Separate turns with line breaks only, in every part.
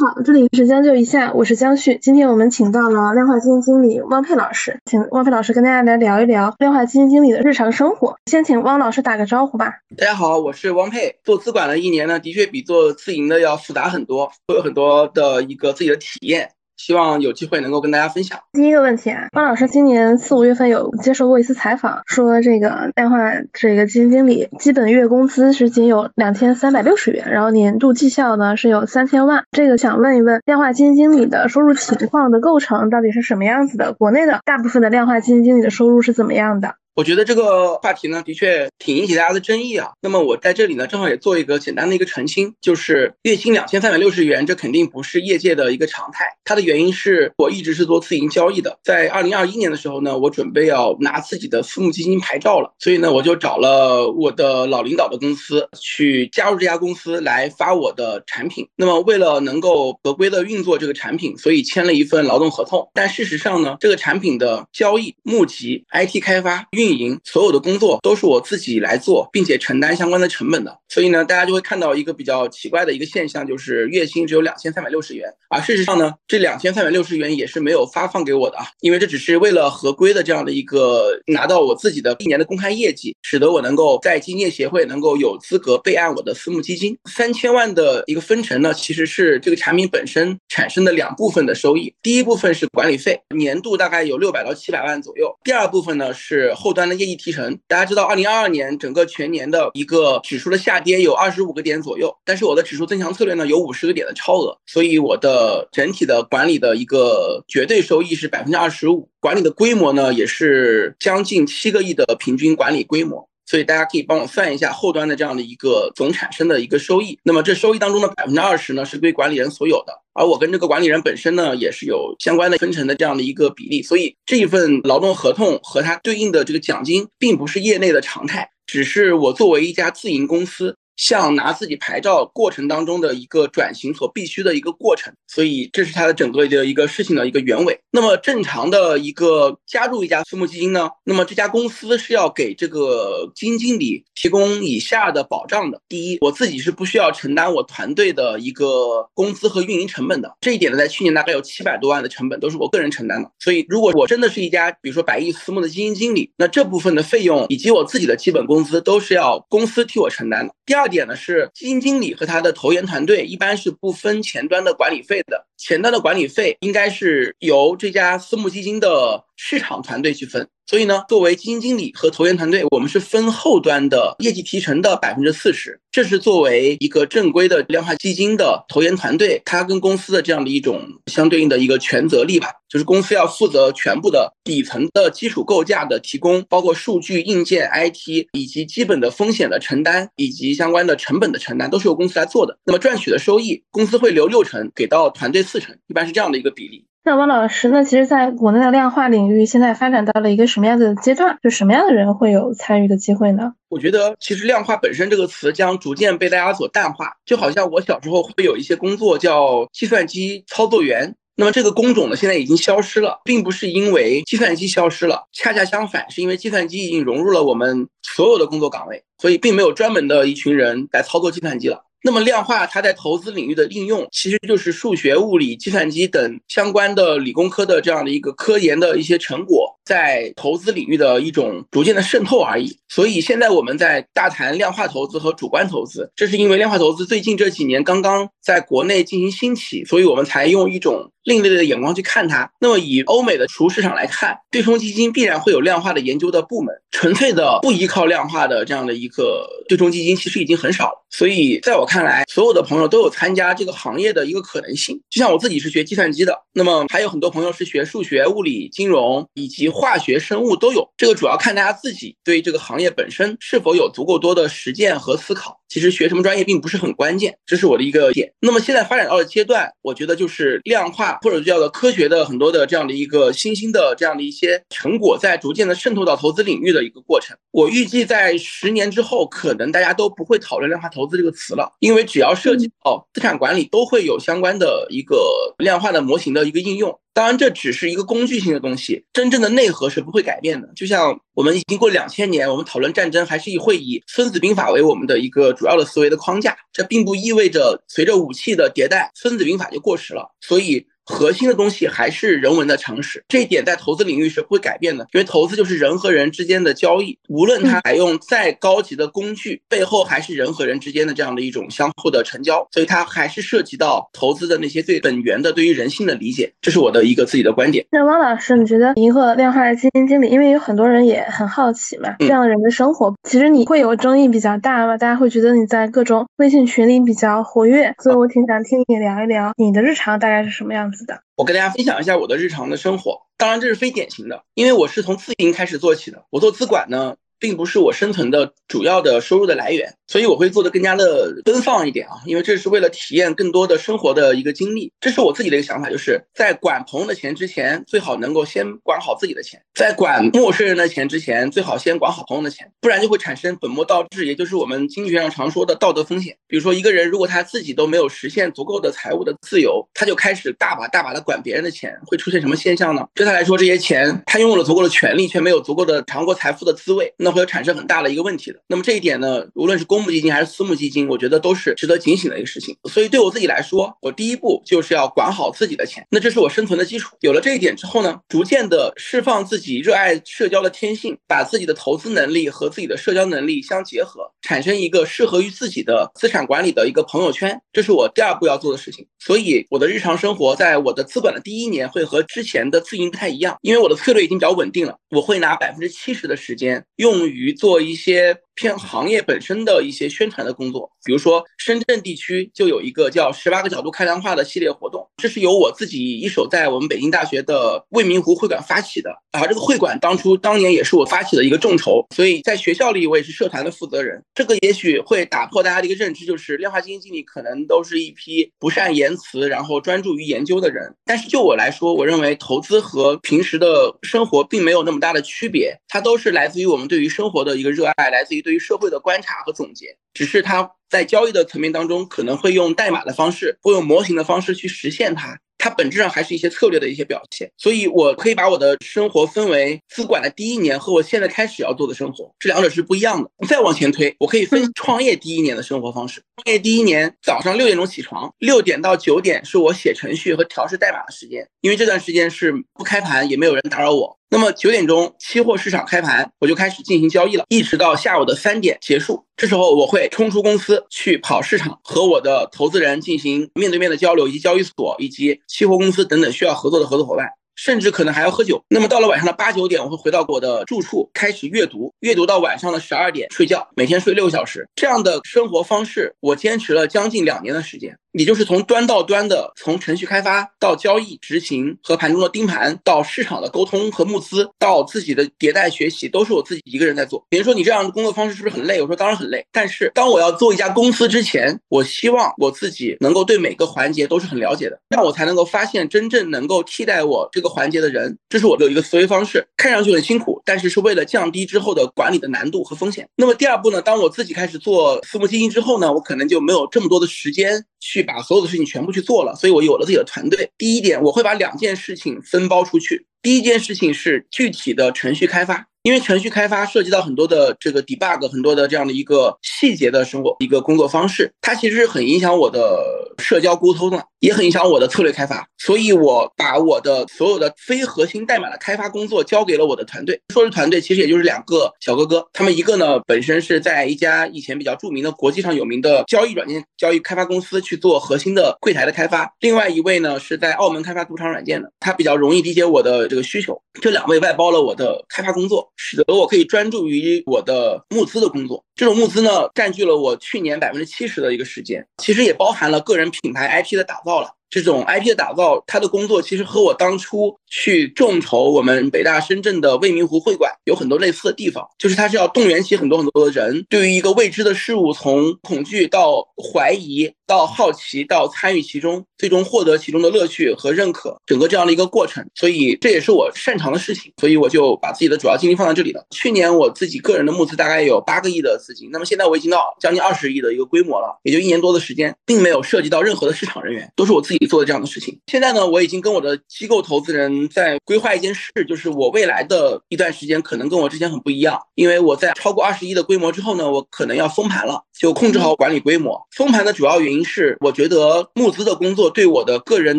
好，这里是将就一下，我是江旭。今天我们请到了量化基金经理汪佩老师，请汪佩老师跟大家来聊一聊量化基金经理的日常生活。先请汪老师打个招呼吧。
大家好，我是汪佩。做资管的一年呢，的确比做自营的要复杂很多，会有很多的一个自己的体验。希望有机会能够跟大家分享。
第一个问题啊，方老师今年四五月份有接受过一次采访，说这个量化这个基金经理基本月工资是仅有两千三百六十元，然后年度绩效呢是有三千万。这个想问一问，量化基金经理的收入情况的构成到底是什么样子的？国内的大部分的量化基金经理的收入是怎么样的？
我觉得这个话题呢，的确挺引起大家的争议啊。那么我在这里呢，正好也做一个简单的一个澄清，就是月薪两千三百六十元，这肯定不是业界的一个常态。它的原因是我一直是做自营交易的，在二零二一年的时候呢，我准备要拿自己的私募基金牌照了，所以呢，我就找了我的老领导的公司去加入这家公司来发我的产品。那么为了能够合规的运作这个产品，所以签了一份劳动合同。但事实上呢，这个产品的交易、募集、IT 开发、运营所有的工作都是我自己来做，并且承担相关的成本的，所以呢，大家就会看到一个比较奇怪的一个现象，就是月薪只有两千三百六十元，而事实上呢，这两千三百六十元也是没有发放给我的啊，因为这只是为了合规的这样的一个拿到我自己的一年的公开业绩，使得我能够在基金业协会能够有资格备案我的私募基金。三千万的一个分成呢，其实是这个产品本身产生的两部分的收益，第一部分是管理费，年度大概有六百到七百万左右，第二部分呢是后端。端的业绩提成，大家知道，二零二二年整个全年的一个指数的下跌有二十五个点左右，但是我的指数增强策略呢有五十个点的超额，所以我的整体的管理的一个绝对收益是百分之二十五，管理的规模呢也是将近七个亿的平均管理规模。所以大家可以帮我算一下后端的这样的一个总产生的一个收益。那么这收益当中的百分之二十呢，是归管理人所有的，而我跟这个管理人本身呢，也是有相关的分成的这样的一个比例。所以这一份劳动合同和它对应的这个奖金，并不是业内的常态，只是我作为一家自营公司。像拿自己牌照过程当中的一个转型所必须的一个过程，所以这是它的整个的一个事情的一个原委。那么正常的一个加入一家私募基金呢，那么这家公司是要给这个基金经理提供以下的保障的：第一，我自己是不需要承担我团队的一个工资和运营成本的，这一点呢，在去年大概有七百多万的成本都是我个人承担的。所以如果我真的是一家比如说百亿私募的基金经理，那这部分的费用以及我自己的基本工资都是要公司替我承担的。第二点呢是基金经理和他的投研团队一般是不分前端的管理费的，前端的管理费应该是由这家私募基金的市场团队去分。所以呢，作为基金经理和投研团队，我们是分后端的业绩提成的百分之四十，这是作为一个正规的量化基金的投研团队，它跟公司的这样的一种相对应的一个权责力吧，就是公司要负责全部的底层的基础构架的提供，包括数据、硬件、IT 以及基本的风险的承担以及相关的成本的承担，都是由公司来做的。那么赚取的收益，公司会留六成给到团队四成，一般是这样的一个比例。
那汪老师，那其实在国内的量化领域，现在发展到了一个什么样的阶段？就什么样的人会有参与的机会呢？
我觉得，其实量化本身这个词将逐渐被大家所淡化。就好像我小时候会有一些工作叫计算机操作员，那么这个工种呢，现在已经消失了，并不是因为计算机消失了，恰恰相反，是因为计算机已经融入了我们所有的工作岗位，所以并没有专门的一群人来操作计算机了。那么量化它在投资领域的应用，其实就是数学、物理、计算机等相关的理工科的这样的一个科研的一些成果，在投资领域的一种逐渐的渗透而已。所以现在我们在大谈量化投资和主观投资，这是因为量化投资最近这几年刚刚在国内进行兴起，所以我们才用一种。另类的眼光去看它。那么以欧美的储市场来看，对冲基金必然会有量化的研究的部门。纯粹的不依靠量化的这样的一个对冲基金，其实已经很少了。所以在我看来，所有的朋友都有参加这个行业的一个可能性。就像我自己是学计算机的，那么还有很多朋友是学数学、物理、金融以及化学、生物都有。这个主要看大家自己对这个行业本身是否有足够多的实践和思考。其实学什么专业并不是很关键，这是我的一个点。那么现在发展到的阶段，我觉得就是量化或者叫做科学的很多的这样的一个新兴的这样的一些成果，在逐渐的渗透到投资领域的一个过程。我预计在十年之后，可能大家都不会讨论量化投。投资这个词了，因为只要涉及到资产管理，都会有相关的一个量化的模型的一个应用。当然，这只是一个工具性的东西，真正的内核是不会改变的。就像我们已经过两千年，我们讨论战争还是会以《孙子兵法》为我们的一个主要的思维的框架，这并不意味着随着武器的迭代，《孙子兵法》就过时了。所以。核心的东西还是人文的常识，这一点在投资领域是不会改变的，因为投资就是人和人之间的交易，无论它采用再高级的工具，背后还是人和人之间的这样的一种相互的成交，所以它还是涉及到投资的那些最本源的对于人性的理解，这是我的一个自己的观点。
那汪老师，你觉得银河量化基金经理，因为有很多人也很好奇嘛，这样的人的生活，其实你会有争议比较大嘛？大家会觉得你在各种微信群里比较活跃，所以我挺想听你聊一聊你的日常大概是什么样子
我跟大家分享一下我的日常的生活，当然这是非典型的，因为我是从自营开始做起的。我做资管呢，并不是我生存的主要的收入的来源。所以我会做的更加的奔放一点啊，因为这是为了体验更多的生活的一个经历。这是我自己的一个想法，就是在管朋友的钱之前，最好能够先管好自己的钱；在管陌生人的钱之前，最好先管好朋友的钱，不然就会产生本末倒置，也就是我们经济学上常说的道德风险。比如说一个人如果他自己都没有实现足够的财务的自由，他就开始大把大把的管别人的钱，会出现什么现象呢？对他来说，这些钱他拥有了足够的权利，却没有足够的尝过财富的滋味，那会产生很大的一个问题的。那么这一点呢，无论是公募基金还是私募基金，我觉得都是值得警醒的一个事情。所以对我自己来说，我第一步就是要管好自己的钱，那这是我生存的基础。有了这一点之后呢，逐渐的释放自己热爱社交的天性，把自己的投资能力和自己的社交能力相结合，产生一个适合于自己的资产管理的一个朋友圈，这是我第二步要做的事情。所以我的日常生活，在我的资管的第一年会和之前的自营不太一样，因为我的策略已经比较稳定了，我会拿百分之七十的时间用于做一些。偏行业本身的一些宣传的工作，比如说深圳地区就有一个叫“十八个角度开量化”的系列活动，这是由我自己一手在我们北京大学的未名湖会馆发起的。而这个会馆当初当年也是我发起的一个众筹，所以在学校里我也是社团的负责人。这个也许会打破大家的一个认知，就是量化基金经理可能都是一批不善言辞，然后专注于研究的人。但是就我来说，我认为投资和平时的生活并没有那么大的区别，它都是来自于我们对于生活的一个热爱，来自于对。对于社会的观察和总结，只是它在交易的层面当中，可能会用代码的方式，会用模型的方式去实现它。它本质上还是一些策略的一些表现。所以，我可以把我的生活分为资管的第一年和我现在开始要做的生活，这两者是不一样的。再往前推，我可以分创业第一年的生活方式。创业第一年，早上六点钟起床，六点到九点是我写程序和调试代码的时间，因为这段时间是不开盘，也没有人打扰我。那么九点钟期货市场开盘，我就开始进行交易了，一直到下午的三点结束。这时候我会冲出公司去跑市场，和我的投资人进行面对面的交流，以及交易所以及期货公司等等需要合作的合作伙伴。甚至可能还要喝酒。那么到了晚上的八九点，我会回到我的住处开始阅读，阅读到晚上的十二点睡觉，每天睡六个小时。这样的生活方式，我坚持了将近两年的时间。也就是从端到端的，从程序开发到交易执行和盘中的盯盘，到市场的沟通和募资，到自己的迭代学习，都是我自己一个人在做。别人说你这样的工作方式是不是很累？我说当然很累。但是当我要做一家公司之前，我希望我自己能够对每个环节都是很了解的，这样我才能够发现真正能够替代我这个环节的人。这是我的一个思维方式，看上去很辛苦，但是是为了降低之后的管理的难度和风险。那么第二步呢？当我自己开始做私募基金之后呢，我可能就没有这么多的时间。去把所有的事情全部去做了，所以我有了自己的团队。第一点，我会把两件事情分包出去。第一件事情是具体的程序开发。因为程序开发涉及到很多的这个 debug，很多的这样的一个细节的生活一个工作方式，它其实是很影响我的社交沟通的，也很影响我的策略开发。所以我把我的所有的非核心代码的开发工作交给了我的团队。说是团队，其实也就是两个小哥哥。他们一个呢本身是在一家以前比较著名的国际上有名的交易软件交易开发公司去做核心的柜台的开发，另外一位呢是在澳门开发赌场软件的，他比较容易理解我的这个需求。这两位外包了我的开发工作。使得我可以专注于我的募资的工作。这种募资呢，占据了我去年百分之七十的一个时间，其实也包含了个人品牌 IP 的打造了。这种 IP 的打造，它的工作其实和我当初去众筹我们北大深圳的未名湖会馆有很多类似的地方，就是它是要动员起很多很多的人，对于一个未知的事物，从恐惧到怀疑到好奇到参与其中，最终获得其中的乐趣和认可，整个这样的一个过程。所以这也是我擅长的事情，所以我就把自己的主要精力放在这里了。去年我自己个人的募资大概有八个亿的资金，那么现在我已经到将近二十亿的一个规模了，也就一年多的时间，并没有涉及到任何的市场人员，都是我自己做的这样的事情。现在呢，我已经跟我的机构投资人在规划一件事，就是我未来的一段时间可能跟我之前很不一样，因为我在超过二十亿的规模之后呢，我可能要封盘了，就控制好管理规模。封盘的主要原因是，我觉得募资的工作对我的个人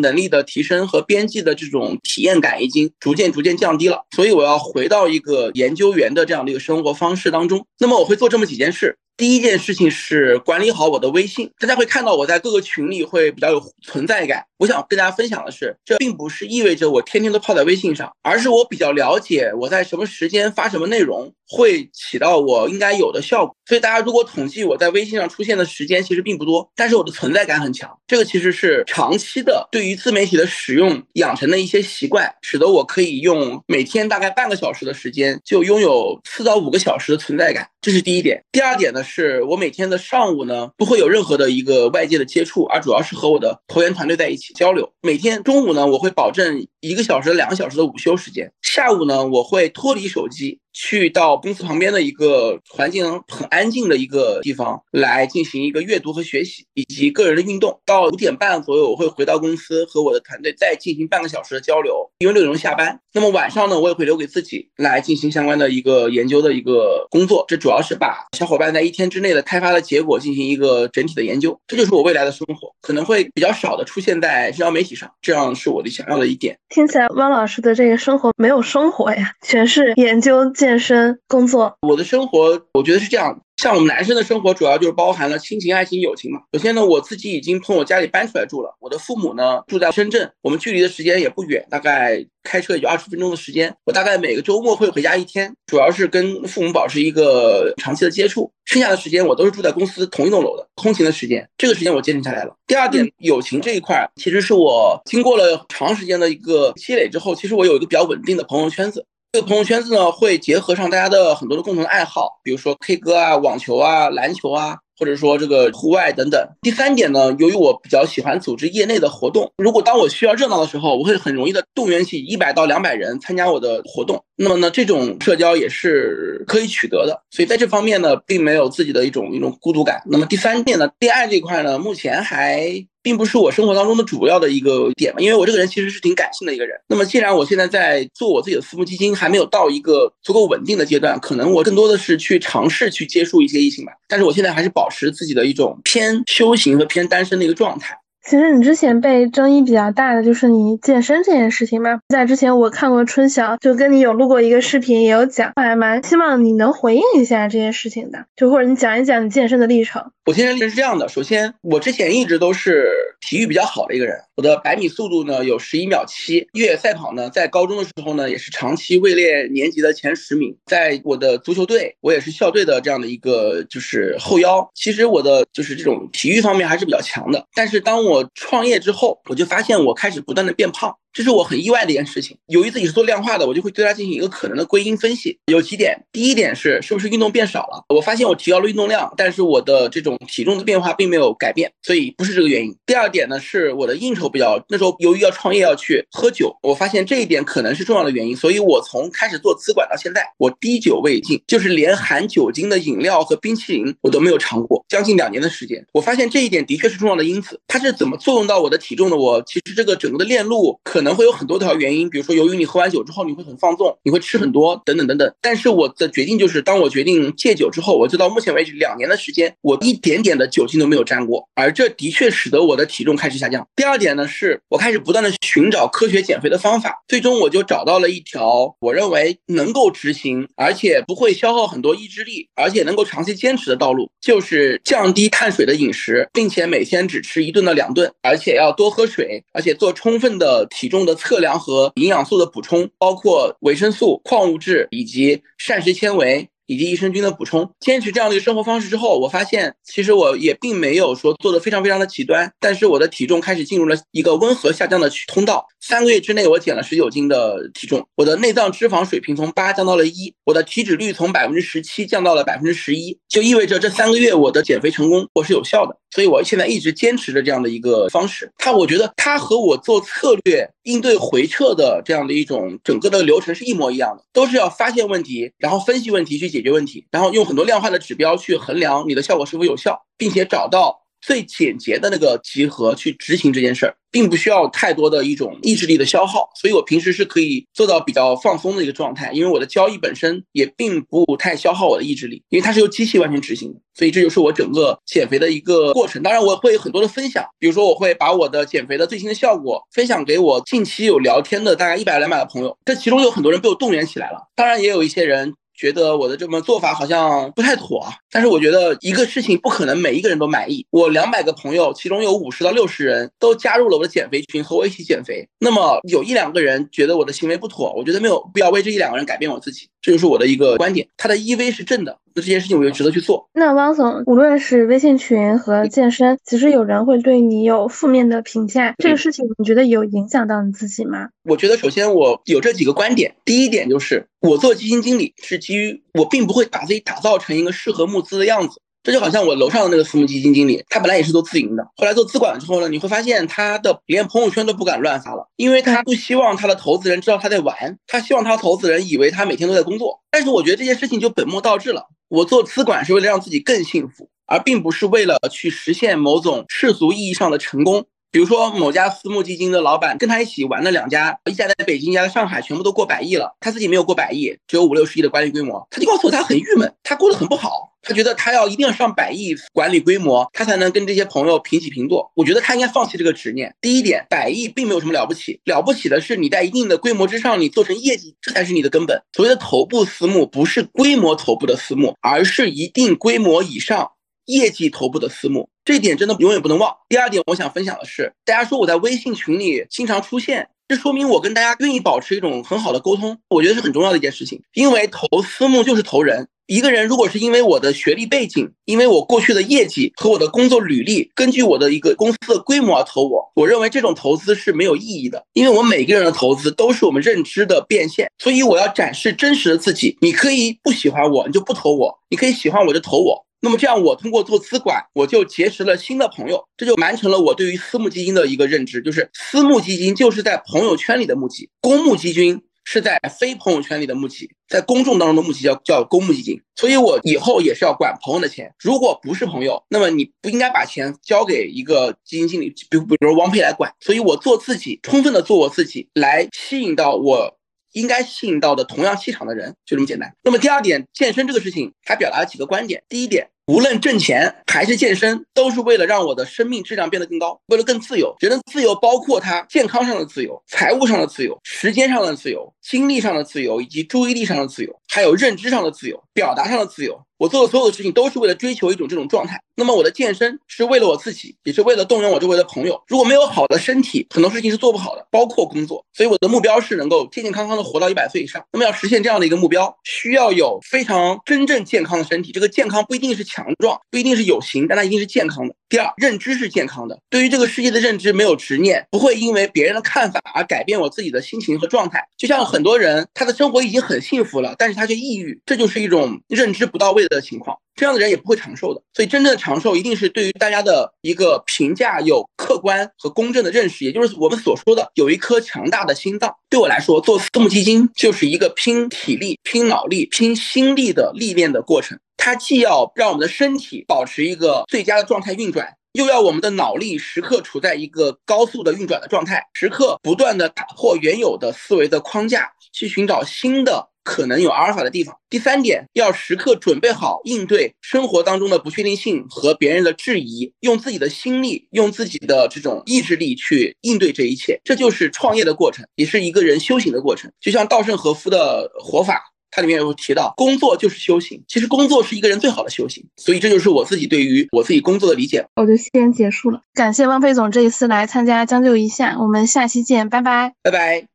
能力的提升和编辑的这种体验感已经逐渐逐渐降低了，所以我要回到一个研究员的这样的一个生活方式当中。那么我会做这么几件事。第一件事情是管理好我的微信，大家会看到我在各个群里会比较有存在感。我想跟大家分享的是，这并不是意味着我天天都泡在微信上，而是我比较了解我在什么时间发什么内容会起到我应该有的效果。所以大家如果统计我在微信上出现的时间，其实并不多，但是我的存在感很强。这个其实是长期的对于自媒体的使用养成的一些习惯，使得我可以用每天大概半个小时的时间就拥有四到五个小时的存在感。这是第一点。第二点呢？是我每天的上午呢，不会有任何的一个外界的接触，而主要是和我的投研团队在一起交流。每天中午呢，我会保证一个小时、两个小时的午休时间。下午呢，我会脱离手机。去到公司旁边的一个环境很安静的一个地方来进行一个阅读和学习，以及个人的运动。到五点半左右，我会回到公司和我的团队再进行半个小时的交流，因为六点钟下班。那么晚上呢，我也会留给自己来进行相关的一个研究的一个工作。这主要是把小伙伴在一天之内的开发的结果进行一个整体的研究。这就是我未来的生活，可能会比较少的出现在社交媒体上，这样是我的想要的一点。
听起来汪老师的这个生活没有生活呀，全是研究。健身工作，
我的生活我觉得是这样。像我们男生的生活，主要就是包含了亲情、爱情、友情嘛。首先呢，我自己已经从我家里搬出来住了，我的父母呢住在深圳，我们距离的时间也不远，大概开车也就二十分钟的时间。我大概每个周末会回家一天，主要是跟父母保持一个长期的接触。剩下的时间我都是住在公司同一栋楼的，通勤的时间，这个时间我坚持下来了。第二点，友情这一块，其实是我经过了长时间的一个积累之后，其实我有一个比较稳定的朋友圈子。这个朋友圈子呢，会结合上大家的很多的共同爱好，比如说 K 歌啊、网球啊、篮球啊。或者说这个户外等等。第三点呢，由于我比较喜欢组织业内的活动，如果当我需要热闹的时候，我会很容易的动员起一百到两百人参加我的活动。那么呢，这种社交也是可以取得的。所以在这方面呢，并没有自己的一种一种孤独感。那么第三点呢，恋爱这块呢，目前还。并不是我生活当中的主要的一个点，因为我这个人其实是挺感性的一个人。那么既然我现在在做我自己的私募基金，还没有到一个足够稳定的阶段，可能我更多的是去尝试去接触一些异性吧。但是我现在还是保持自己的一种偏修行和偏单身的一个状态。
其实你之前被争议比较大的就是你健身这件事情嘛，在之前我看过春晓就跟你有录过一个视频，也有讲，还蛮希望你能回应一下这件事情的，就或者你讲一讲你健身的历程。
我健身历程是这样的，首先我之前一直都是体育比较好的一个人，我的百米速度呢有十一秒七，越野赛跑呢在高中的时候呢也是长期位列年级的前十名，在我的足球队我也是校队的这样的一个就是后腰，其实我的就是这种体育方面还是比较强的，但是当我我创业之后，我就发现我开始不断的变胖。这是我很意外的一件事情。由于自己是做量化的，我就会对它进行一个可能的归因分析。有几点，第一点是是不是运动变少了？我发现我提高了运动量，但是我的这种体重的变化并没有改变，所以不是这个原因。第二点呢，是我的应酬比较，那时候由于要创业要去喝酒，我发现这一点可能是重要的原因。所以我从开始做资管到现在，我滴酒未进，就是连含酒精的饮料和冰淇淋我都没有尝过，将近两年的时间。我发现这一点的确是重要的因子。它是怎么作用到我的体重的？我其实这个整个的链路可。可能会有很多条原因，比如说由于你喝完酒之后你会很放纵，你会吃很多等等等等。但是我的决定就是，当我决定戒酒之后，我就到目前为止两年的时间，我一点点的酒精都没有沾过，而这的确使得我的体重开始下降。第二点呢，是我开始不断的寻找科学减肥的方法，最终我就找到了一条我认为能够执行，而且不会消耗很多意志力，而且能够长期坚持的道路，就是降低碳水的饮食，并且每天只吃一顿到两顿，而且要多喝水，而且做充分的体。中的测量和营养素的补充，包括维生素、矿物质以及膳食纤维。以及益生菌的补充。坚持这样的一个生活方式之后，我发现其实我也并没有说做的非常非常的极端，但是我的体重开始进入了一个温和下降的通道。三个月之内，我减了十九斤的体重，我的内脏脂肪水平从八降到了一，我的体脂率从百分之十七降到了百分之十一，就意味着这三个月我的减肥成功，我是有效的。所以我现在一直坚持着这样的一个方式。它，我觉得它和我做策略应对回撤的这样的一种整个的流程是一模一样的，都是要发现问题，然后分析问题去解解决问题，然后用很多量化的指标去衡量你的效果是否有效，并且找到。最简洁的那个集合去执行这件事儿，并不需要太多的一种意志力的消耗，所以我平时是可以做到比较放松的一个状态，因为我的交易本身也并不太消耗我的意志力，因为它是由机器完全执行的，所以这就是我整个减肥的一个过程。当然，我会有很多的分享，比如说我会把我的减肥的最新的效果分享给我近期有聊天的大概一百两百的朋友，这其中有很多人被我动员起来了，当然也有一些人。觉得我的这么做法好像不太妥，但是我觉得一个事情不可能每一个人都满意。我两百个朋友，其中有五十到六十人都加入了我的减肥群，和我一起减肥。那么有一两个人觉得我的行为不妥，我觉得没有必要为这一两个人改变我自己，这就是我的一个观点。它的 EV 是正的。那这件事情我就值得去做。
那汪总，无论是微信群和健身，其实有人会对你有负面的评价，这个事情你觉得有影响到你自己吗？
我觉得首先我有这几个观点，第一点就是我做基金经理是基于我并不会把自己打造成一个适合募资的样子。这就好像我楼上的那个私募基金经理，他本来也是做自营的，后来做资管之后呢，你会发现他的连朋友圈都不敢乱发了，因为他不希望他的投资人知道他在玩，他希望他投资人以为他每天都在工作。但是我觉得这件事情就本末倒置了。我做资管是为了让自己更幸福，而并不是为了去实现某种世俗意义上的成功。比如说某家私募基金的老板跟他一起玩的两家，一家在北京，一家在上海，全部都过百亿了，他自己没有过百亿，只有五六十亿的管理规模，他就告诉我他很郁闷，他过得很不好，他觉得他要一定要上百亿管理规模，他才能跟这些朋友平起平坐。我觉得他应该放弃这个执念。第一点，百亿并没有什么了不起，了不起的是你在一定的规模之上，你做成业绩，这才是你的根本。所谓的头部私募不是规模头部的私募，而是一定规模以上。业绩头部的私募，这一点真的永远不能忘。第二点，我想分享的是，大家说我在微信群里经常出现，这说明我跟大家愿意保持一种很好的沟通，我觉得是很重要的一件事情。因为投私募就是投人，一个人如果是因为我的学历背景，因为我过去的业绩和我的工作履历，根据我的一个公司的规模而投我，我认为这种投资是没有意义的。因为我每个人的投资都是我们认知的变现，所以我要展示真实的自己。你可以不喜欢我，你就不投我；你可以喜欢我就投我。那么这样，我通过做资管，我就结识了新的朋友，这就完成了我对于私募基金的一个认知，就是私募基金就是在朋友圈里的募集，公募基金是在非朋友圈里的募集，在公众当中的募集叫叫公募基金。所以我以后也是要管朋友的钱，如果不是朋友，那么你不应该把钱交给一个基金经理，比比如汪佩来管。所以我做自己，充分的做我自己，来吸引到我。应该吸引到的同样气场的人，就这么简单。那么第二点，健身这个事情还表达了几个观点。第一点，无论挣钱还是健身，都是为了让我的生命质量变得更高，为了更自由。人的自由包括他健康上的自由、财务上的自由、时间上的自由、精力上的自由，以及注意力上的自由，还有认知上的自由、表达上的自由。我做的所有的事情都是为了追求一种这种状态。那么我的健身是为了我自己，也是为了动员我周围的朋友。如果没有好的身体，很多事情是做不好的，包括工作。所以我的目标是能够健健康康的活到一百岁以上。那么要实现这样的一个目标，需要有非常真正健康的身体。这个健康不一定是强壮，不一定是有型，但它一定是健康的。第二，认知是健康的，对于这个世界的认知没有执念，不会因为别人的看法而改变我自己的心情和状态。就像很多人，他的生活已经很幸福了，但是他却抑郁，这就是一种认知不到位的情况。这样的人也不会长寿的，所以真正的长寿一定是对于大家的一个评价有客观和公正的认识，也就是我们所说的有一颗强大的心脏。对我来说，做私募基金就是一个拼体力、拼脑力、拼心力的历练的过程。它既要让我们的身体保持一个最佳的状态运转，又要我们的脑力时刻处在一个高速的运转的状态，时刻不断的打破原有的思维的框架，去寻找新的。可能有阿尔法的地方。第三点，要时刻准备好应对生活当中的不确定性和别人的质疑，用自己的心力，用自己的这种意志力去应对这一切。这就是创业的过程，也是一个人修行的过程。就像稻盛和夫的活法，它里面有提到，工作就是修行。其实工作是一个人最好的修行。所以这就是我自己对于我自己工作的理解。
我就先结束了，感谢汪飞总这一次来参加将就一下，我们下期见，拜拜，
拜拜。